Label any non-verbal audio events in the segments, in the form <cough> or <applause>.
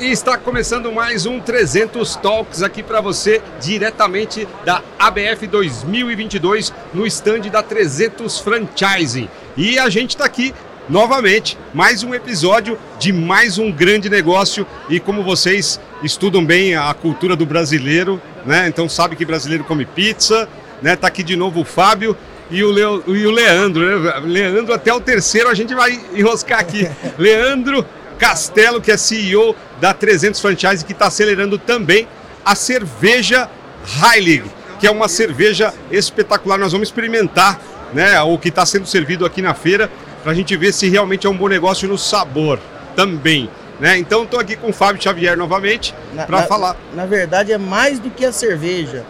E está começando mais um 300 Talks aqui para você, diretamente da ABF 2022, no stand da 300 Franchising. E a gente está aqui novamente, mais um episódio de mais um grande negócio. E como vocês estudam bem a cultura do brasileiro, né? Então sabe que brasileiro come pizza, né? Tá aqui de novo o Fábio e o, Leo, e o Leandro, né? Leandro até o terceiro a gente vai enroscar aqui. <laughs> Leandro Castelo, que é CEO da 300 Franchise, que está acelerando também a cerveja Heilig, que é uma cerveja espetacular. Nós vamos experimentar né, o que está sendo servido aqui na feira, para a gente ver se realmente é um bom negócio no sabor também. Né? Então estou aqui com o Fábio Xavier novamente para falar. Na verdade é mais do que a cerveja.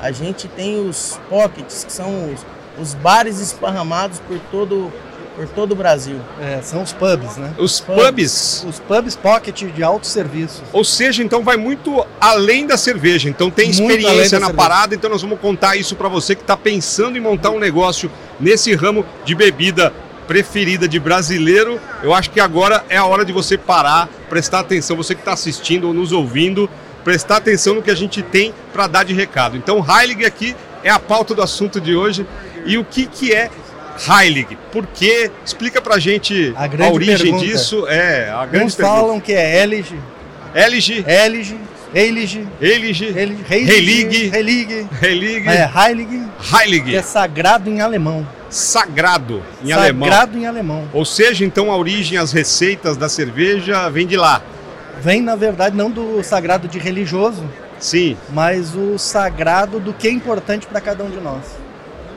A gente tem os pockets, que são os, os bares esparramados por todo por todo o Brasil. É, são os pubs, né? Os pubs. Os pubs pocket de autosserviço. Ou seja, então vai muito além da cerveja. Então tem muito experiência na cerveja. parada, então nós vamos contar isso para você que está pensando em montar um negócio nesse ramo de bebida preferida de brasileiro. Eu acho que agora é a hora de você parar, prestar atenção, você que está assistindo ou nos ouvindo, prestar atenção no que a gente tem para dar de recado. Então, Heilig aqui é a pauta do assunto de hoje. E o que, que é Heilig. Por quê? Explica pra gente a, a origem pergunta. disso. É, a grande Uns falam que é Elige. Elige. Elige. Elige. Elige. Relig. Relig. Relig. É, Heilig. Heilig. Que é sagrado em alemão. Sagrado em sagrado alemão. Sagrado em alemão. Ou seja, então a origem, as receitas da cerveja vem de lá. Vem, na verdade, não do sagrado de religioso. Sim. Mas o sagrado do que é importante para cada um de nós.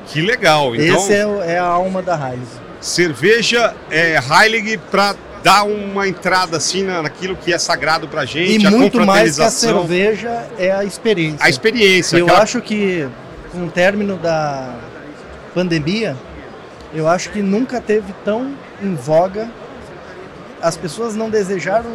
Que legal. Então, Esse é, é a alma da Heilig. Cerveja é Heilig para dar uma entrada assim naquilo que é sagrado para gente. E muito mais que a cerveja é a experiência. A experiência. Eu aquela... acho que com o término da pandemia, eu acho que nunca teve tão em voga. As pessoas não desejaram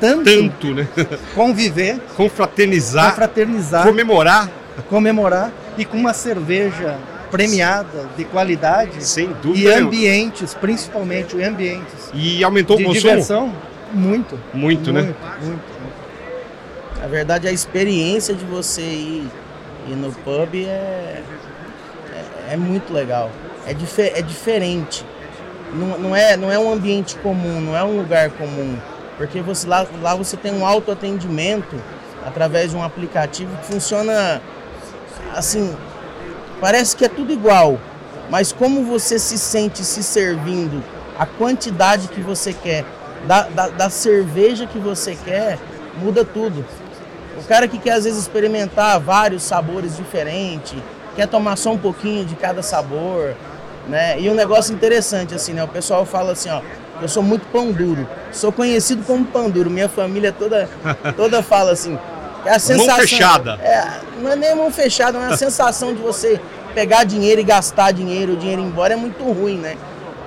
tanto, tanto né? <laughs> conviver, confraternizar, confraternizar, comemorar, comemorar e com uma cerveja premiada, de qualidade. Sem dúvida. E ambientes, principalmente ambientes. E aumentou o consumo? diversão, muito. Muito, né? Muito, muito. Na verdade, a experiência de você ir, ir no pub é, é, é muito legal. É, difer, é diferente. Não, não, é, não é um ambiente comum, não é um lugar comum. Porque você, lá, lá você tem um autoatendimento através de um aplicativo que funciona assim Parece que é tudo igual, mas como você se sente se servindo, a quantidade que você quer, da, da, da cerveja que você quer, muda tudo. O cara que quer às vezes experimentar vários sabores diferentes, quer tomar só um pouquinho de cada sabor, né? E um negócio interessante assim, né? O pessoal fala assim, ó, eu sou muito pão duro. Sou conhecido como pão duro. Minha família toda toda fala assim, é a sensação, mão fechada. É, não é nem mão fechada, mas é a <laughs> sensação de você pegar dinheiro e gastar dinheiro, o dinheiro ir embora é muito ruim, né?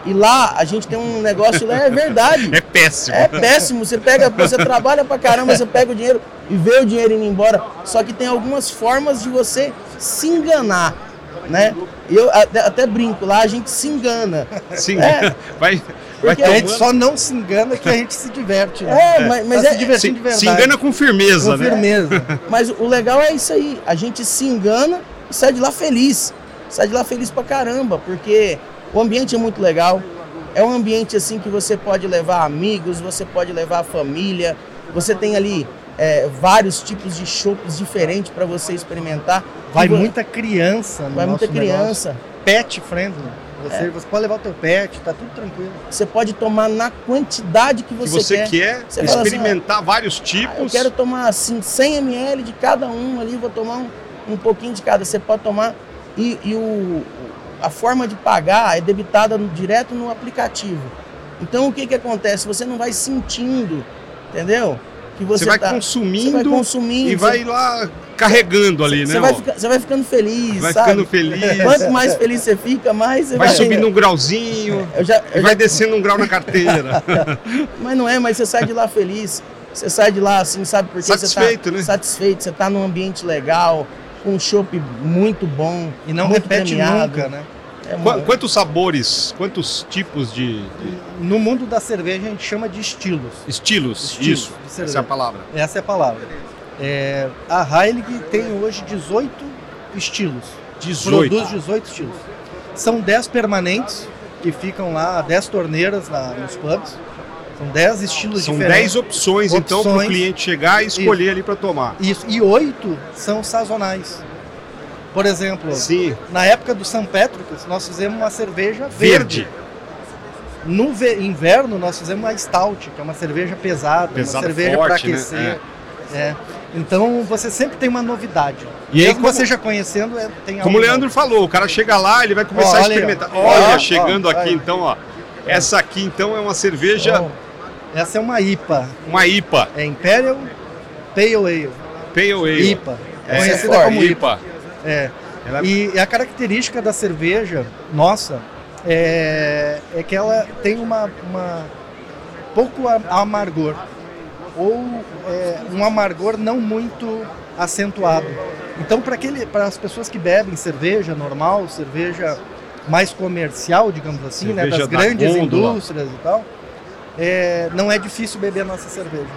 E lá a gente tem um negócio lá, é verdade. <laughs> É péssimo. É péssimo. Você pega, você trabalha pra caramba, você pega o dinheiro e vê o dinheiro indo embora. Só que tem algumas formas de você se enganar, né? Eu até, até brinco, lá a gente se engana. Sim, é. vai, porque a gente só não se engana que a gente se diverte. Né? <laughs> É, mas, mas tá é, se divertindo se, de verdade. Se engana com firmeza, com né? firmeza. <laughs> Mas o legal é isso aí. A gente se engana e sai de lá feliz. Sai de lá feliz pra caramba, porque o ambiente é muito legal. É um ambiente assim que você pode levar amigos, você pode levar a família. Você tem ali é, vários tipos de chopes diferentes para você experimentar. Vai muita criança, no Vai muita criança. Negócio. Pet friendly. Você, é. você pode levar o teu pet, tá tudo tranquilo. Você pode tomar na quantidade que você, que você quer. quer você experimentar assim, vários tipos. Ah, eu quero tomar assim 100 ml de cada um ali, vou tomar um, um pouquinho de cada. Você pode tomar e, e o, a forma de pagar é debitada no, direto no aplicativo. Então o que que acontece? Você não vai sentindo, entendeu? Que você, você vai, tá, consumindo, você vai consumindo e vai lá carregando ali, você né? Vai ficar, você vai ficando feliz, vai sabe? ficando feliz. <laughs> Quanto mais feliz você fica, mais você vai... Vai subindo um grauzinho, <laughs> eu já, eu vai já... descendo um grau na carteira. <laughs> mas não é, mas você sai de lá feliz. Você sai de lá assim, sabe? Porque satisfeito, você tá né? satisfeito, você está num ambiente legal, com um chopp muito bom. E não muito repete premiado. nunca, né? É Qu- uma- Quantos sabores, quantos tipos de, de No mundo da cerveja a gente chama de estilos. estilos? Estilos Isso, essa é a palavra. Essa é a palavra. É, a Heilig tem hoje 18 estilos. 18. Produz 18 estilos. São 10 permanentes que ficam lá, 10 torneiras lá nos pubs. São 10 estilos São diferentes. 10 opções, então, para o Opções. cliente chegar e escolher ali para tomar. Isso. E 8 são sazonais. Por exemplo, Sim, na época do São Patrick's, nós fizemos uma cerveja verde. verde. No ve- inverno, nós fizemos uma stout, que é uma cerveja pesada, Pesada, uma cerveja para né? aquecer. É. Então, você sempre tem uma novidade. E aí, como- você já conhecendo, é, tem Como o Leandro falou, o cara chega lá, ele vai começar a olha experimentar. Olha, Ó, chegando ó, aqui aí. então, ó. Essa aqui então é uma cerveja. Ó, essa é uma IPA, uma IPA, é Imperial Pale Ale, Pale Ale. IPA, é conhecida como IPA. IPA. É. Ela- E a característica da cerveja nossa é, é que ela tem uma, uma pouco amargor ou é, um amargor não muito acentuado. Então para aquele para as pessoas que bebem cerveja normal, cerveja mais comercial, digamos assim, né, Cerveja das da grandes gôndola. indústrias e tal, é, não é difícil beber a nossa cerveja.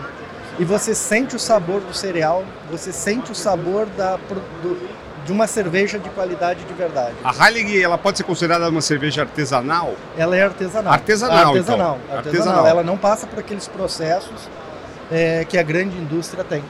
E você sente o sabor do cereal, você sente o sabor da, do- de uma cerveja de qualidade de verdade. A Heilig, ela pode ser considerada uma cerveja artesanal? Ela é artesanal. Artesanal, artesanal, então. artesanal. Artesanal. Ela não passa por aqueles processos é, que a grande indústria tem.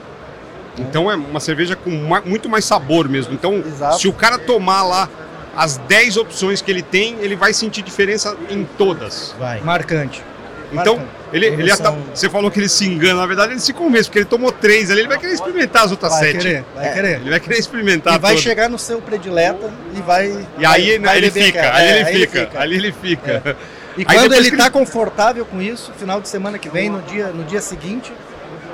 Então é uma cerveja com muito mais sabor mesmo. Então, Exato. se o cara tomar lá as 10 opções que ele tem, ele vai sentir diferença em todas. Vai. Marcante. Então, ele, ele ata- você falou que ele se engana, na verdade ele se convence, porque ele tomou três ali, ele vai querer experimentar as outras vai sete. querer, vai É. querer. Ele vai querer experimentar E vai todas. chegar no seu predileta e vai. E aí vai, vai ele beber fica, aquela. ali É, ele fica, ali ele fica. E Aí quando ele está ele- confortável com isso, final de semana que vem, no dia, no dia seguinte,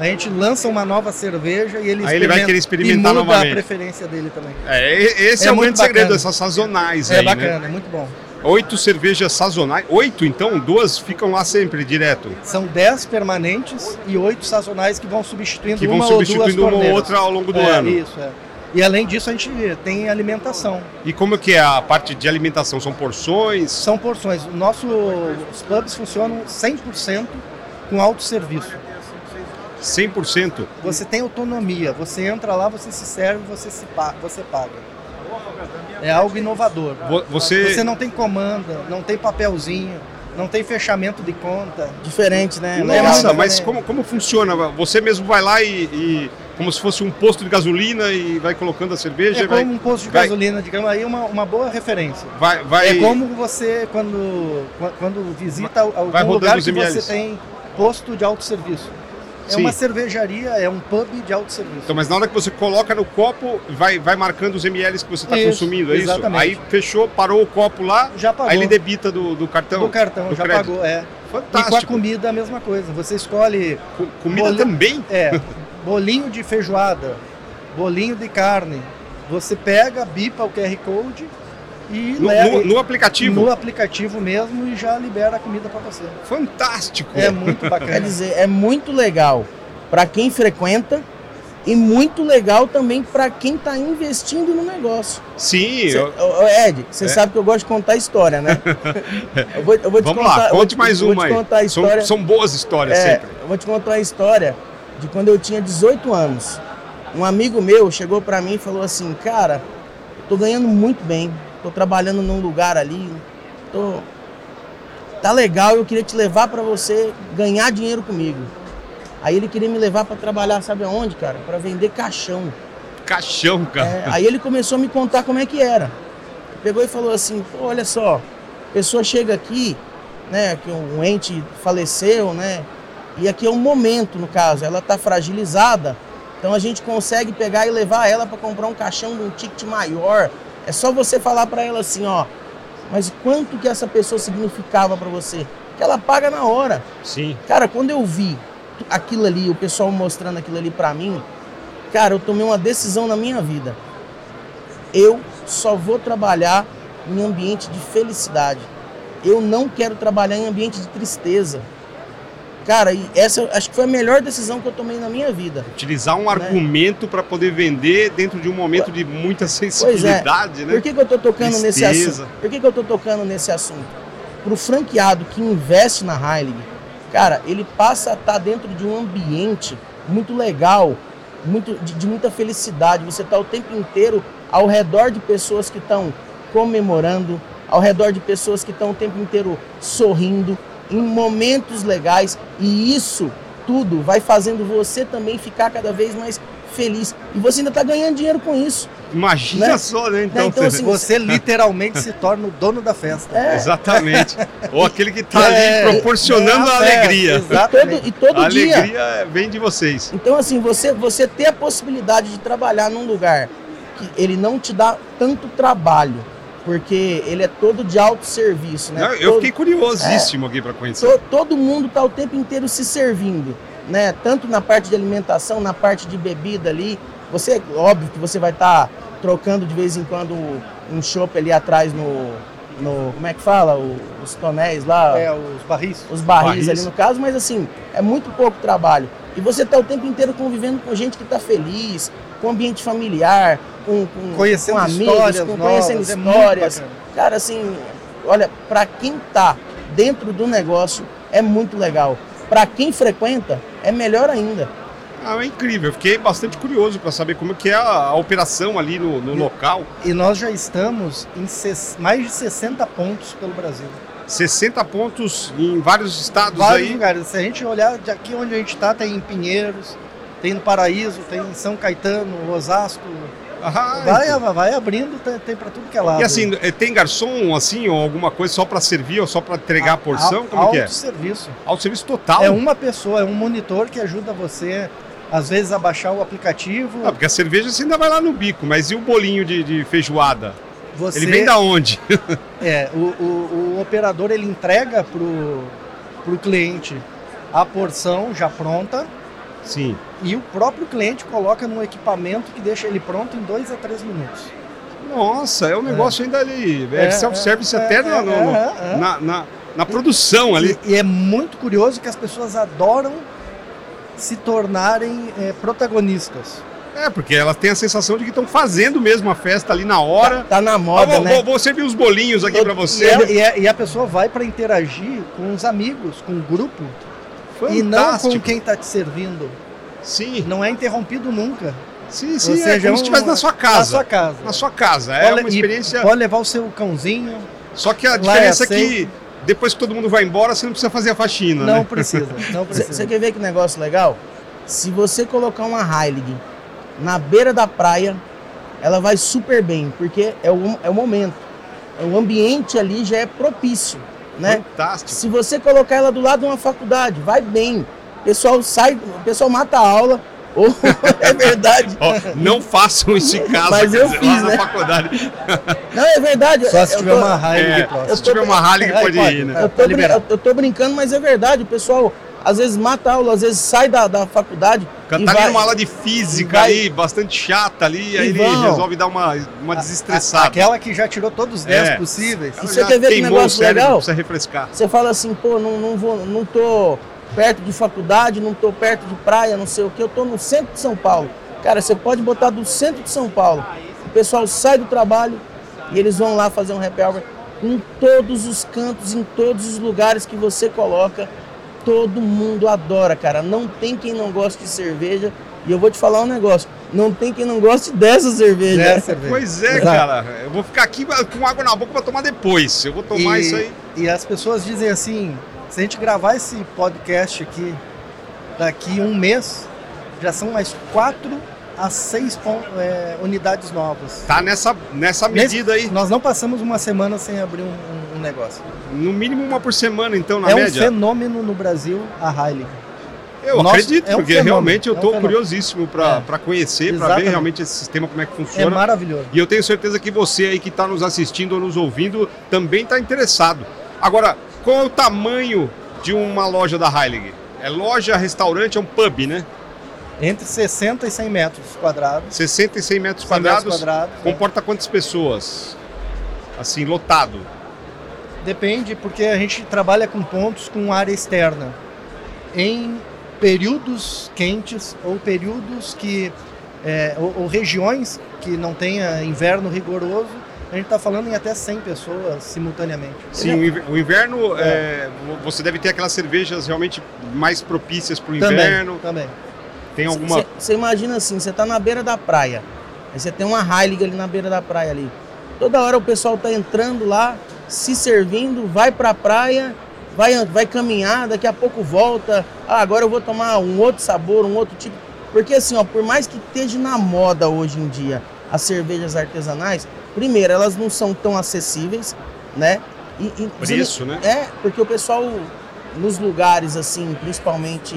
a gente lança uma nova cerveja e ele, Aí ele vai querer experimentar e muda novamente. a preferência dele também. É, esse é, É o grande segredo, bacana. essas sazonais É aí, bacana, né? é muito bom. Oito cervejas sazonais. Oito, então? Duas ficam lá sempre, direto. São 10 permanentes e 8 sazonais que vão substituindo Que vão uma ou duas substituindo uma ou outra ao longo do É, ano. Isso, é. E além disso, a gente tem alimentação. E como que é a parte de alimentação? São porções? São porções. O nosso, os pubs funcionam 100% com autosserviço. 100%? Você tem autonomia. Você entra lá, você se serve, você, se pa você paga. É algo inovador. Vo- Você... Você não tem comanda, não tem papelzinho, não tem fechamento de conta. Diferente, né? Nossa, Legal. mas né? como, como funciona? Você mesmo vai lá e, e- Como se fosse um posto de gasolina e vai colocando a cerveja É vai... como um posto de vai- gasolina, digamos, aí uma, uma boa referência. vai, vai... É como você, quando, quando visita algum lugar que você tem posto de autosserviço. É Sim. uma cervejaria, é um pub de autosserviço. Então, mas na hora que você coloca no copo, vai, vai marcando os ml que você está Isso, consumindo, é isso? exatamente. Aí fechou, parou o copo lá, Já pagou. aí ele debita do, do cartão. do cartão, do já crédito. pagou, é. E com a Fantástico. comida a mesma coisa. Você escolhe Com- comida Boli- também? É, bolinho de feijoada, bolinho de carne. Você pega, bipa o QR Code e No, leva no- no aplicativo? no aplicativo mesmo e já libera a comida para você. Fantástico. É muito Quer bacana. dizer, é muito legal para quem frequenta e muito legal também para quem está investindo no negócio. Sim, Cê, eu- Ed, você É. sabe que eu gosto de contar história, né? <laughs> Eu vou, eu vou te vamos contar, lá, conte te- mais eu vou uma te aí. contar a São, história. são boas histórias É, sempre. eu vou te contar uma história de quando eu tinha 18 anos. Um amigo meu chegou pra mim e falou assim: Cara, eu tô ganhando muito bem, tô trabalhando num lugar ali, tô. Tá legal, eu queria te levar pra você ganhar dinheiro comigo. Aí ele queria me levar pra trabalhar, sabe aonde, cara? Pra vender caixão. Caixão, cara. É, aí ele começou a me contar como é que era. Pegou e falou assim, Pô, olha só, a pessoa chega aqui, né, que um ente faleceu, né, e aqui é um momento, no caso, ela está fragilizada, então a gente consegue pegar e levar ela para comprar um caixão de um ticket maior. É só você falar para ela assim, ó, mas quanto que essa pessoa significava para você? Que ela paga na hora. Sim. Cara, quando eu vi aquilo ali, o pessoal mostrando aquilo ali pra mim, cara, eu tomei uma decisão na minha vida. Eu só vou trabalhar em ambiente de felicidade. Eu não quero trabalhar em ambiente de tristeza. Cara, e essa acho que foi a melhor decisão que eu tomei na minha vida. Utilizar Né? um argumento para poder vender dentro de um momento de muita sensibilidade, né? Por que, que eu tô tocando nesse Tristeza. assunto? Por que, que eu tô tocando nesse assunto? Pro franqueado que investe na Heilig, cara, ele passa a estar dentro de um ambiente muito legal, muito, de, de muita felicidade. Você tá o tempo inteiro ao redor de pessoas que estão comemorando, ao redor de pessoas que estão o tempo inteiro sorrindo, em momentos legais, e isso tudo vai fazendo você também ficar cada vez mais feliz. E você ainda tá ganhando dinheiro com isso. Imagina Né? só, né? Então, Né, então, assim, Você <laughs> literalmente se torna o dono da festa. É, Exatamente. <laughs> Ou aquele que está É, ali proporcionando é a a festa, alegria. E Exatamente. todo, e todo a dia. alegria vem de vocês. Então, assim, você, você ter a possibilidade de trabalhar num lugar que ele não te dá tanto trabalho, porque ele é todo de autosserviço, né? Não, eu Todo- fiquei curiosíssimo aqui para conhecer. to- todo mundo tá o tempo inteiro se servindo, né? Tanto na parte de alimentação, na parte de bebida ali. Você, óbvio que você vai estar trocando de vez em quando um chopp ali atrás no, no. Como é que fala? O- os tonéis lá. É, os barris. os barris, Barris. ali no caso, mas assim, é muito pouco trabalho. E você tá o tempo inteiro convivendo com gente que tá feliz, com ambiente familiar, com, com, Conhecendo com amigos, histórias com, novas, conhecendo é histórias. bacana. Cara, assim, olha, para quem tá dentro do negócio é muito legal. Para quem frequenta é melhor ainda. Ah, é incrível. Eu fiquei bastante curioso para saber como que é a, a operação ali no, no local. E nós já estamos em ses- mais de 60 pontos pelo Brasil. 60 pontos em vários estados Vários aí. lugares. Se a gente olhar de aqui onde a gente está, tem em Pinheiros, tem no Paraíso, tem em São Caetano, Osasco. Ah, Vai, vai abrindo, tem, tem para tudo que é lado. E assim, eh, tem garçom assim ou alguma coisa só para servir ou só para entregar a porção? Como que é? serviço. Ao serviço total? É uma pessoa, é um monitor que ajuda você, às vezes, a baixar o aplicativo. Ah, porque a cerveja você ainda vai lá no bico, mas e o bolinho de, de feijoada? Você, Ele vem da onde? <laughs> É, o, o, o operador ele entrega pro, pro cliente a porção já pronta Sim. e o próprio cliente coloca num equipamento que deixa ele pronto em dois a três minutos. Nossa, é um negócio ainda ali. É, É, self-service é, até é, no- no- é, é, é. Na, na, na produção ali. E, e é muito curioso que as pessoas adoram se tornarem é, protagonistas. É, porque elas têm a sensação de que estão fazendo mesmo a festa ali na hora. Tá, tá na Ah, moda, vou, né? vou- vou servir os bolinhos aqui E, você. e a, e a pessoa vai para interagir com os amigos, com o grupo, e não com Fantástico. quem está te servindo. Sim, Não é interrompido nunca. sim, sim. Ou é seja, como um- se estivesse na sua Na casa. sua casa. Na sua casa. É Pode- uma experiência. Pode levar o seu cãozinho. Só que a é diferença é que aceito. depois que todo mundo vai embora, você não precisa fazer a faxina, Não né? precisa. Não Você <laughs> precisa. quer ver que negócio legal? Se você colocar uma Heilig na beira da praia, ela vai super bem, porque é o, é o momento. O ambiente ali já é propício, né? Fantástico. Se você colocar ela do lado de uma faculdade, vai bem. O pessoal sai, o pessoal mata a aula, <laughs> ou é verdade. Ó, não façam isso em casa, Mas eu fiz, lá né? na faculdade. <laughs> Não, é verdade. Só se eu tiver tô- uma raiva É, de próximo. se tiver uma rally que Aí pode pode, ir, né? é. Eu tô, Tá brin- liberado. eu tô brincando, mas é verdade. O pessoal às vezes mata a aula, às vezes sai da, da faculdade. Tá e ali vai- numa aula de física vai- ali, bastante chata ali, aí E ele vão. resolve dar uma, uma A- desestressada. Aquela que já tirou todos os 10 É. possíveis. Ela você quer ver que negócio o cérebro, legal? Precisa refrescar. Você fala assim, pô, não, não vou, não tô perto de faculdade, não tô perto de praia, não sei o que, eu tô no centro de São Paulo. Cara, você pode botar do centro de São Paulo. O pessoal sai do trabalho e eles vão lá fazer um happy hour em todos os cantos, em todos os lugares que você coloca. Todo mundo adora, cara. Não tem quem não goste de cerveja. E eu vou te falar um negócio: não tem quem não goste dessa cerveja. Dez cervejas. Pois é, Exato. cara. Eu vou ficar aqui com água na boca pra tomar depois. Eu vou tomar E- isso aí. E as pessoas dizem assim: se a gente gravar esse podcast aqui daqui um mês, já são mais quatro a seis é, unidades novas. Tá nessa, nessa Nesse- medida aí. Nós não passamos uma semana sem abrir um- um negócio. No mínimo uma por semana, então, na é um média. fenômeno no Brasil a Heilig. Eu Nossa, acredito, é um porque fenômeno, realmente eu é um curiosíssimo pra É. conhecer, pra ver realmente esse sistema, como é que É funciona. maravilhoso. E eu tenho certeza que você aí que está nos assistindo ou nos ouvindo também está interessado. Agora, qual é o tamanho de uma loja da Heilig? É loja, restaurante, é um pub, né? Entre 60 e 100 metros quadrados. 60 e 100 metros 100 metros quadrados. quadrados. Comporta quantas pessoas? Assim, lotado. Depende, porque a gente trabalha com pontos com área externa. em períodos quentes ou períodos que é, ou, ou, regiões que não tenha inverno rigoroso, a gente está falando em até 100 pessoas simultaneamente. Sim, o inverno, é. É, você deve ter aquelas cervejas realmente mais propícias para o inverno. Também. Tem alguma. Você imagina assim, você está na beira da praia, aí você tem uma Heilig ali na beira da praia ali. Toda hora o pessoal está entrando lá, se servindo, vai para a praia, vai, vai caminhar, daqui a pouco volta. Ah, agora eu vou tomar um outro sabor, um outro tipo. Porque assim, ó, por mais que esteja na moda hoje em dia as cervejas artesanais, primeiro, elas não são tão acessíveis, né? E, e Preço, né? É, porque o pessoal nos lugares assim, principalmente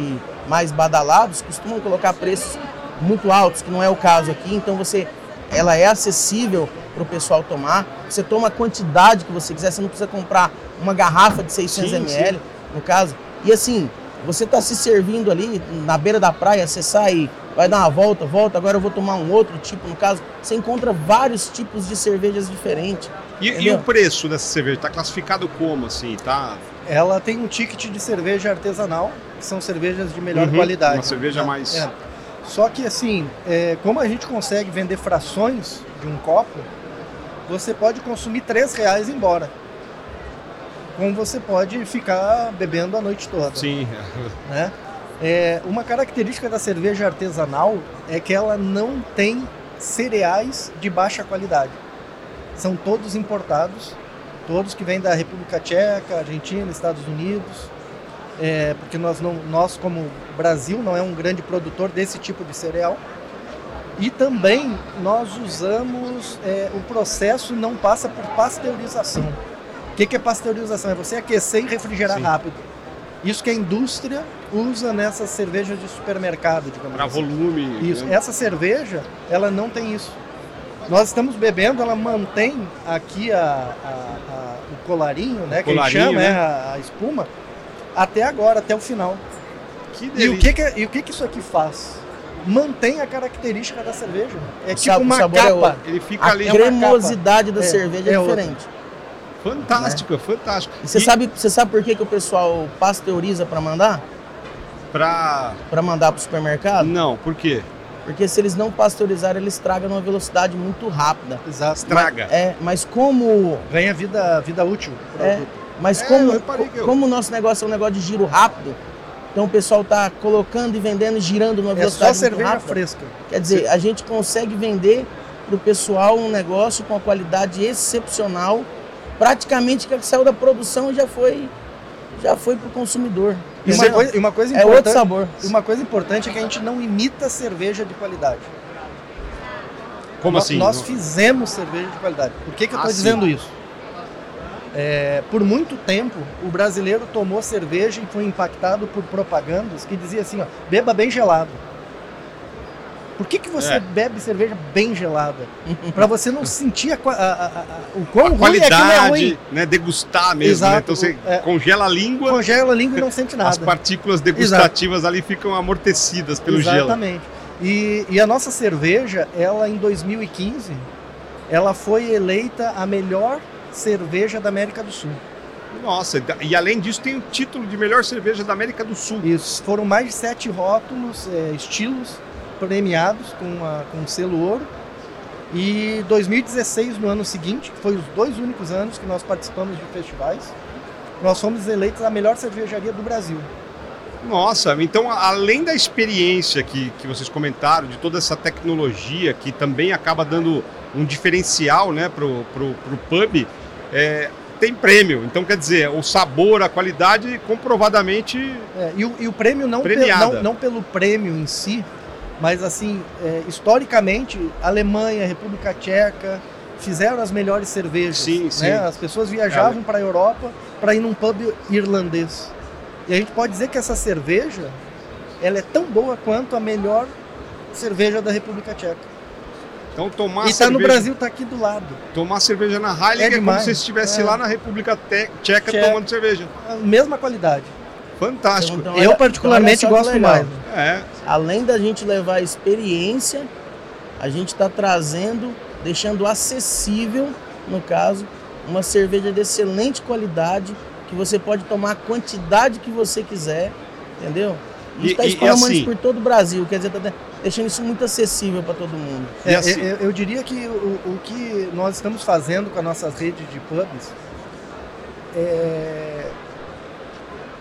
mais badalados, costumam colocar preços muito altos, que não é o caso aqui. Então você, ela é acessível para o pessoal tomar. Você toma a quantidade que você quiser, você não precisa comprar uma garrafa de 600 sim, ml, sim. no caso. E assim, você está se servindo ali na beira da praia, você sai, vai dar uma volta, volta, agora eu vou tomar um outro tipo, no caso, você encontra vários tipos de cervejas diferentes. E, e o preço dessa cerveja está classificado como assim, tá? Ela tem um ticket de cerveja artesanal, que são cervejas de melhor uhum, qualidade. Uma cerveja tá? mais. É. Só que assim, é, como a gente consegue vender frações de um copo, você pode consumir três reais embora como você pode ficar bebendo a noite toda. Sim. Né? É, uma característica da cerveja artesanal é que ela não tem cereais de baixa qualidade. São todos importados, todos que vêm da República Tcheca, Argentina, Estados Unidos, é, porque nós, não, nós, como Brasil, não é um grande produtor desse tipo de cereal. E também nós usamos, é, o processo não passa por pasteurização. O que, que é pasteurização? É você aquecer e refrigerar Sim. rápido. Isso que a indústria usa nessas cervejas de supermercado, digamos Para assim. volume. Isso. Né? Essa cerveja, ela não tem isso. Nós estamos bebendo, ela mantém aqui a, a, a o colarinho, né? O que colarinho, chama, né? É a, a, espuma, até agora, até o final. Que delícia. E o que, que, e o que, que isso aqui faz? Mantém a característica da cerveja. É o tipo uma é capa. É Ele fica a ali. A cremosidade da é, cerveja é, é diferente. Outra. Fantástico, né? fantástico. Você, e... sabe, você sabe por que, que o pessoal pasteuriza para mandar? Para Para mandar para o supermercado? Não, por quê? Porque se eles não pasteurizarem, eles estragam numa velocidade muito rápida. Exato. Estraga. Mas, é, mas como. Ganha vida, vida útil. É, mas é, como, como o nosso negócio é um negócio de giro rápido, então o pessoal está colocando e vendendo, girando numa velocidade é só cerveja rápida. fresca. Quer dizer, Sim. a gente consegue vender para o pessoal um negócio com uma qualidade excepcional praticamente que saiu da produção já foi já foi para o consumidor. E uma, coisa, uma coisa é outro sabor. Uma coisa importante é que a gente não imita cerveja de qualidade. Como assim? Nós fizemos cerveja de qualidade. Por que, que eu estou ah, dizendo isso? É, por muito tempo, o brasileiro tomou cerveja e foi impactado por propagandas que dizia assim, ó, beba bem gelado. Por que, que você é. bebe cerveja bem gelada? para você não sentir a, a, a, o quão ruim qualidade, é ruim. né? Degustar mesmo. Né? Então você é, congela a língua. Congela a língua e não sente <laughs> nada. As partículas degustativas Exato. ali ficam amortecidas pelo Exatamente. gelo. Exatamente. E, e a nossa cerveja, ela em 2015, ela foi eleita a melhor cerveja da América do Sul. Nossa, e além disso tem o título de melhor cerveja da América do Sul. Isso, foram mais de sete rótulos, é, estilos premiados com, a, com o selo ouro. E 2016, no ano seguinte, que foi os dois únicos anos que nós participamos de festivais, nós fomos eleitos a melhor cervejaria do Brasil. Nossa, então além da experiência que, que vocês comentaram, de toda essa tecnologia que também acaba dando um diferencial né, pro, pro pub, é, tem prêmio. Então, quer dizer, o sabor, a qualidade, comprovadamente. É, e, o, e, o, prêmio não, pe, não, não, pelo prêmio em si, mas, assim, é, historicamente, Alemanha, República Tcheca fizeram as melhores cervejas. Sim, né? sim. As pessoas viajavam para a Europa para ir num pub irlandês. E a gente pode dizer que essa cerveja ela é tão boa quanto a melhor cerveja da República Tcheca. Então tomar e está no Brasil, está aqui do lado. Tomar cerveja na Heineken é, é como se estivesse é. lá na República Tcheca, Tcheca tomando cerveja. A mesma qualidade. Fantástico. Então, eu particularmente gosto mais. É. Além da gente levar experiência, a gente está trazendo, deixando acessível, no caso, uma cerveja de excelente qualidade que você pode tomar a quantidade que você quiser Entendeu? E está e- e esparramando assim- isso por todo o Brasil, quer dizer, tá de- deixando isso muito acessível para todo mundo. É, assim- eu, eu diria que o, o que nós estamos fazendo com a nossa rede de pubs é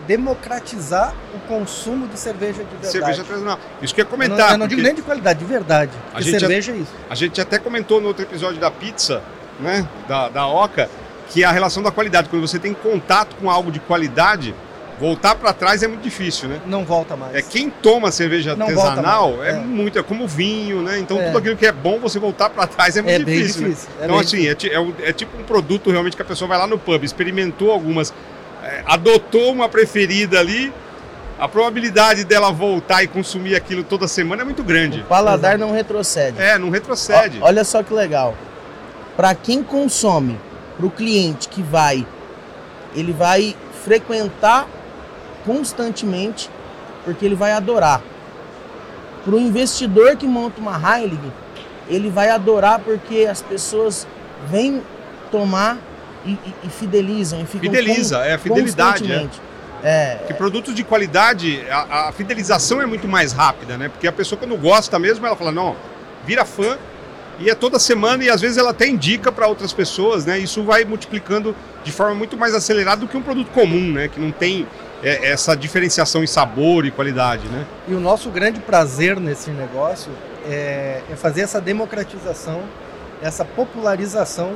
democratizar o consumo de cerveja de verdade. Cerveja artesanal. Isso que eu ia eu não, comentar. eu não digo nem de qualidade, de verdade. A gente cerveja é isso. A gente até comentou no outro episódio da pizza, né? Da, da Oca, que é a relação da qualidade. Quando você tem contato com algo de qualidade, voltar para trás é muito difícil, né? Não volta mais. É quem toma cerveja Não artesanal é, é. muito, é como vinho, né? Então É. tudo aquilo que é bom você voltar para trás é muito É bem difícil. né? difícil. é Então, assim, é, ti- é um- é tipo um produto realmente que a pessoa vai lá no pub, experimentou algumas, é, adotou uma preferida ali, a probabilidade dela voltar e consumir aquilo toda semana é muito grande. O paladar não retrocede. É, não retrocede. Ó, olha só que legal. Para quem consome, para o cliente que vai, ele vai frequentar constantemente, porque ele vai adorar. Para o investidor que monta uma Heineken, ele vai adorar porque as pessoas vêm tomar e, e- e fidelizam. E ficam Fideliza, é a fidelidade. É. É, Que produtos de qualidade, a, a fidelização é muito mais rápida, né? Porque a pessoa quando gosta mesmo, ela fala, não, vira fã e é toda semana e às vezes ela até indica para outras pessoas, né? Isso vai multiplicando de forma muito mais acelerada do que um produto comum, né? Que não tem essa diferenciação em sabor e qualidade, né? E o nosso grande prazer nesse negócio é, é fazer essa democratização, essa popularização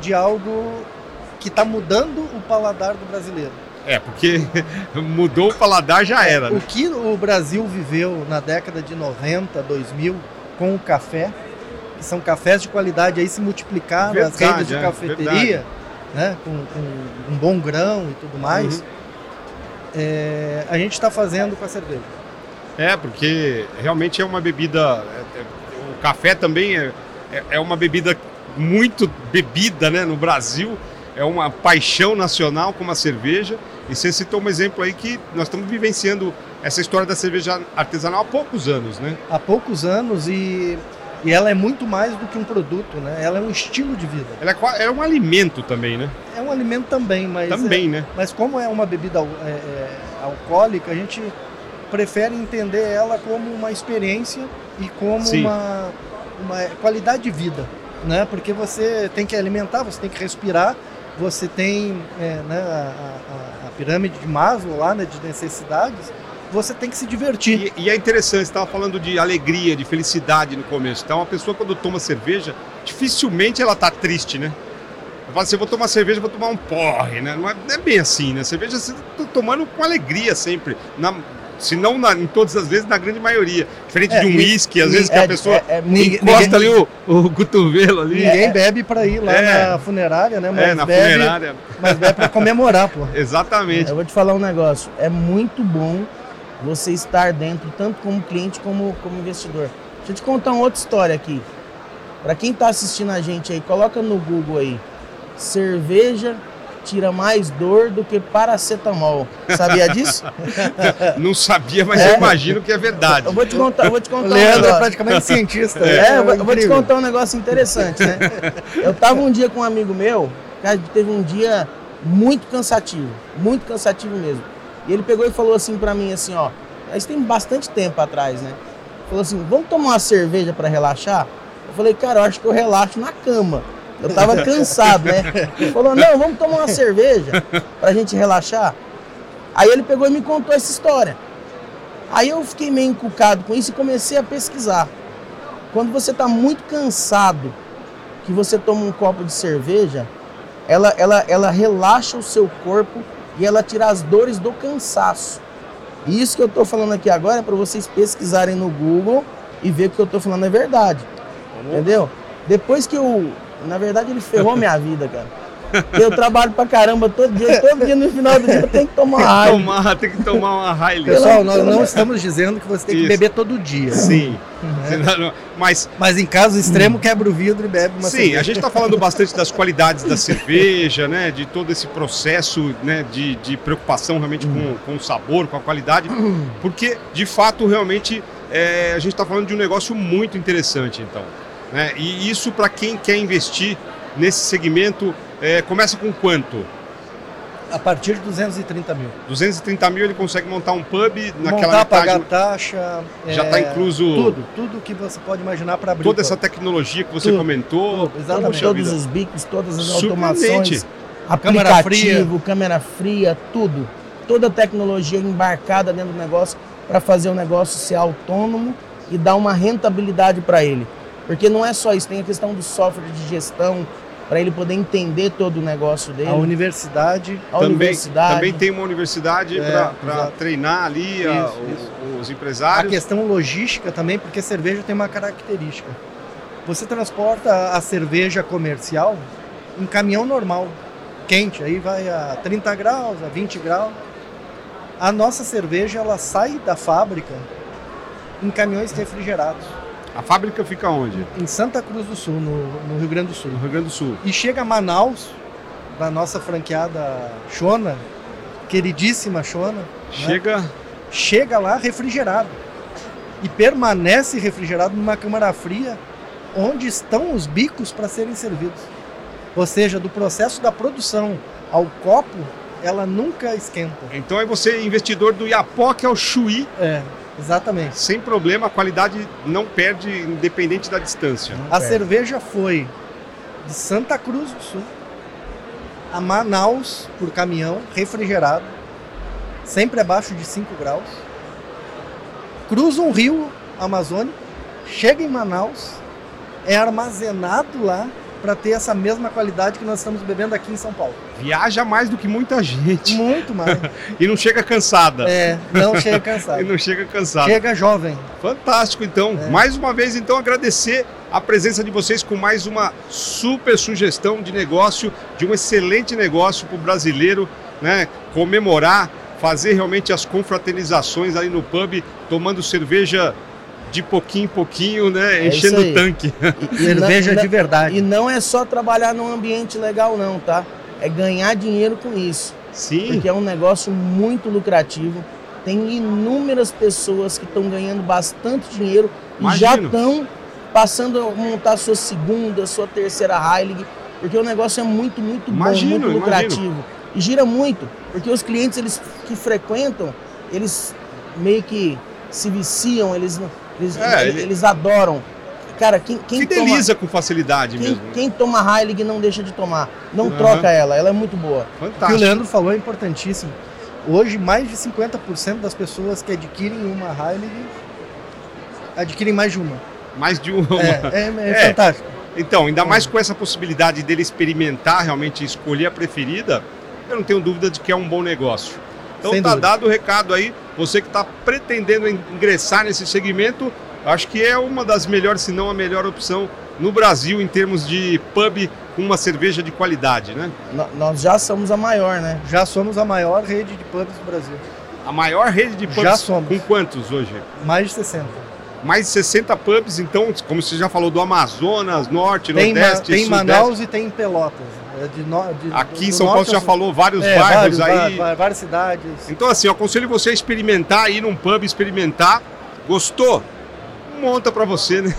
de algo que está mudando o paladar do brasileiro. É, porque <laughs> mudou o paladar já era, O né? que o Brasil viveu na década de 90, 2000 com o café, que são cafés de qualidade, aí se multiplicaram as Verdade, redes de é, cafeteria, né, com, com um bom grão e tudo mais, Uhum. É, a gente está fazendo com a cerveja. É, porque realmente é uma bebida. é- é- o café também é, é, é uma bebida muito bebida né, no Brasil. É uma paixão nacional como a cerveja. E você citou um exemplo aí que nós estamos vivenciando essa história da cerveja artesanal há poucos anos, né? Há poucos anos e, e ela é muito mais do que um produto, né? Ela é um estilo de vida. Ela é, é um alimento também, né? É um alimento também, mas também, né? Mas como é uma bebida é, é, alcoólica, a gente prefere entender ela como uma experiência e como Sim. uma, uma qualidade de vida, né? Porque você tem que alimentar, você tem que respirar, você tem é, né, a, a- a pirâmide de Maslow lá, né, de necessidades, você tem que se divertir. E, e é interessante, você estava falando de alegria, de felicidade no começo. Então, uma pessoa quando toma cerveja, dificilmente ela tá triste, né? Eu falo assim, eu vou tomar cerveja, vou tomar um porre, né? Não é, não é bem assim, né? Cerveja você tá tomando com alegria sempre. Na, se não na- em todas as vezes, na grande maioria. Diferente É, de um uísque, às vezes que é- a pessoa é- é- encosta ali o, o cotovelo ali. Ninguém bebe para ir lá É. na funerária, né? Mas É, na bebe, funerária. Mas bebe para comemorar, pô. <laughs> Exatamente. Eu vou te falar um negócio. É muito bom você estar dentro, tanto como cliente como como investidor. Deixa eu te contar uma outra história aqui. Para quem tá assistindo a gente aí, coloca no Google aí. Cerveja tira mais dor do que paracetamol. Sabia disso? <laughs> Não sabia, mas É. eu imagino que é verdade. Eu vou te contar, eu vou te O contar um Leandro é negócio. praticamente cientista. É, eu vou, eu vou te contar um negócio interessante, né? Eu tava um dia com um amigo meu, cara, teve um dia muito cansativo, muito cansativo mesmo. E ele pegou e falou assim pra mim, assim, ó, isso tem bastante tempo atrás, né? Falou assim, vamos tomar uma cerveja pra relaxar? Eu falei, cara, eu acho que eu relaxo na cama. Eu tava <laughs> cansado, né? Ele falou, não, vamos tomar uma cerveja pra gente relaxar. Aí ele pegou e me contou essa história. Aí eu fiquei meio encucado com isso e comecei a pesquisar. Quando você está muito cansado, que você toma um copo de cerveja, ela, ela, ela relaxa o seu corpo e ela tira as dores do cansaço. E isso que eu estou falando aqui agora é para vocês pesquisarem no Google e ver que o que eu estou falando é verdade. Entendeu? Depois que eu. Na verdade, ele ferrou minha vida, cara. <laughs> Eu trabalho pra caramba todo dia, todo dia no final do dia eu tenho que tomar Tem que tomar, tem que tomar uma Hiley. Pessoal, nós não estamos dizendo que você tem que Isso. beber todo dia. Sim. né? Mas Mas em caso extremo, quebra o vidro e bebe uma Sim, cerveja. a gente está falando bastante das qualidades da cerveja, né? De todo esse processo né, de, de preocupação realmente com, com o sabor, com a qualidade, porque de fato realmente é, a gente está falando de um negócio muito interessante, então. Né? E isso para quem quer investir nesse segmento é, começa com quanto? A partir de 230 mil. 230 mil ele consegue montar um pub naquela Montar, metade. pagar taxa. Já é, tá incluso- Tudo, tudo que você pode imaginar para abrir. Toda essa tecnologia que você Tudo, comentou. tudo, exatamente. Poxa todos os bicos, todas as automações, Câmera aplicativo, câmera fria, tudo. Toda a tecnologia embarcada dentro do negócio para fazer o negócio ser autônomo e dar uma rentabilidade para ele. Porque não é só isso, tem a questão do software de gestão, para ele poder entender todo o negócio dele. A universidade. a também, universidade. também tem uma universidade É, para treinar ali a- Isso, o- isso. os A empresários. questão logística também, porque cerveja tem uma característica. Você transporta a cerveja comercial em caminhão normal, quente, aí vai a 30 graus, a 20 graus. A nossa cerveja ela sai da fábrica em caminhões refrigerados, A fábrica fica onde? em Santa Cruz do Sul, no, no Rio Grande do Sul. No Rio Grande do Sul. E chega a Manaus, da nossa franqueada Shona, queridíssima Shona, Chega. chega lá refrigerado e permanece refrigerado numa câmara fria onde estão os bicos para serem servidos. Ou seja, do processo da produção ao copo, ela nunca esquenta. Então aí você é investidor do Iapoque ao Chuí, É, exatamente. sem problema, a qualidade não perde, independente da distância. A É. cerveja foi de Santa Cruz do Sul a Manaus por caminhão, refrigerado, sempre abaixo de 5 graus. Cruza um rio amazônico, chega em Manaus, é armazenado lá para ter essa mesma qualidade que nós estamos bebendo aqui em São Paulo. Viaja mais do que muita gente Muito mais. <laughs> e não chega cansada. É, não chega <laughs> E cansado. não chega cansada. Chega jovem. Fantástico, então. É. Mais uma vez, então, agradecer a presença de vocês com mais uma super sugestão de negócio, de um excelente negócio para o brasileiro, né? Comemorar, fazer realmente as confraternizações ali no pub, tomando cerveja de pouquinho em pouquinho, né? É Enchendo o tanque. E- <laughs> Cerveja de verdade. E não é só trabalhar num ambiente legal, não, tá? É ganhar dinheiro com isso. Sim. Porque é um negócio muito lucrativo. Tem inúmeras pessoas que estão ganhando bastante dinheiro e já Imagino. estão passando a montar sua segunda, sua terceira Heilig, porque o negócio é muito, muito Imagino, bom, muito imagino. lucrativo. E gira muito, porque os clientes eles que frequentam, eles meio que se viciam, eles, eles, É, eles, ele- eles adoram. Cara, quem, quem toma, Fideliza com facilidade quem, mesmo. quem toma Heilig não deixa de tomar. Não Aham. troca ela, ela é muito boa. O que o Fantástico. Leandro falou é importantíssimo. Hoje, mais de 50% das pessoas que adquirem uma Heilig adquirem mais de uma. Mais de uma. É, é, é <laughs> É. fantástico. Então, ainda mais com essa possibilidade dele experimentar, realmente escolher a preferida, eu não tenho dúvida de que é um bom negócio. Então Sem tá dúvida. dado o recado aí, você que está pretendendo in- ingressar nesse segmento, acho que é uma das melhores, se não a melhor opção no Brasil em termos de pub com uma cerveja de qualidade, né? No- Nós já somos a maior, né? Já somos a maior rede de pubs do Brasil. A maior rede de pubs Já somos. com quantos hoje? Mais de 60. Mais de 60 pubs, então, como você já falou, do Amazonas, Norte, Tem, Ma- Nordeste, tem Sudeste. Manaus e tem Pelotas. É de no- de- Aqui em São Paulo você já falou vários É, bairros vários, aí. va- várias cidades. Então, assim, eu aconselho você a experimentar, ir num pub, experimentar. Gostou? Monta pra você, né?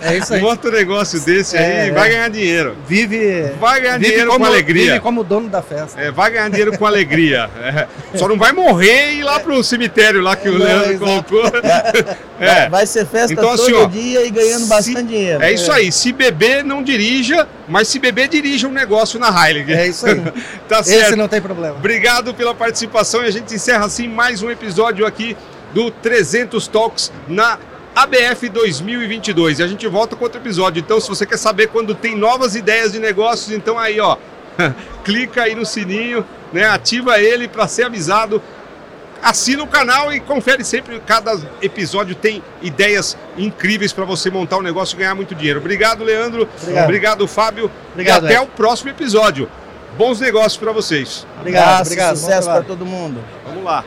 É isso aí. Monta um negócio desse É, aí, é. vai ganhar dinheiro. Vive, Vai ganhar vive dinheiro como, com alegria. Vive como dono da festa. É, vai ganhar dinheiro com alegria. É. Só não vai morrer e ir lá pro cemitério lá que o Não, Leandro exato. colocou. <laughs> Vai, É, vai ser festa Então, todo assim, ó, dia e ganhando se- bastante dinheiro. é isso aí. Se beber, não dirija, mas se beber, dirija um negócio na Heilig. É isso aí. <laughs> tá certo. Esse não tem problema. Obrigado pela participação e a gente encerra assim mais um episódio aqui do 300 Talks na ABF 2022. E a gente volta com outro episódio. Então, se você quer saber quando tem novas ideias de negócios, então aí, ó, <laughs> clica aí no sininho, né? Ativa ele para ser avisado. Assina o canal e confere sempre, cada episódio tem ideias incríveis para você montar um negócio e ganhar muito dinheiro. Obrigado, Leandro. Obrigado. Obrigado Fábio. Obrigado, e até Ed. o próximo episódio. Bons negócios para vocês. Obrigado, Abraço, obrigado. Sucesso para todo mundo. Vamos lá.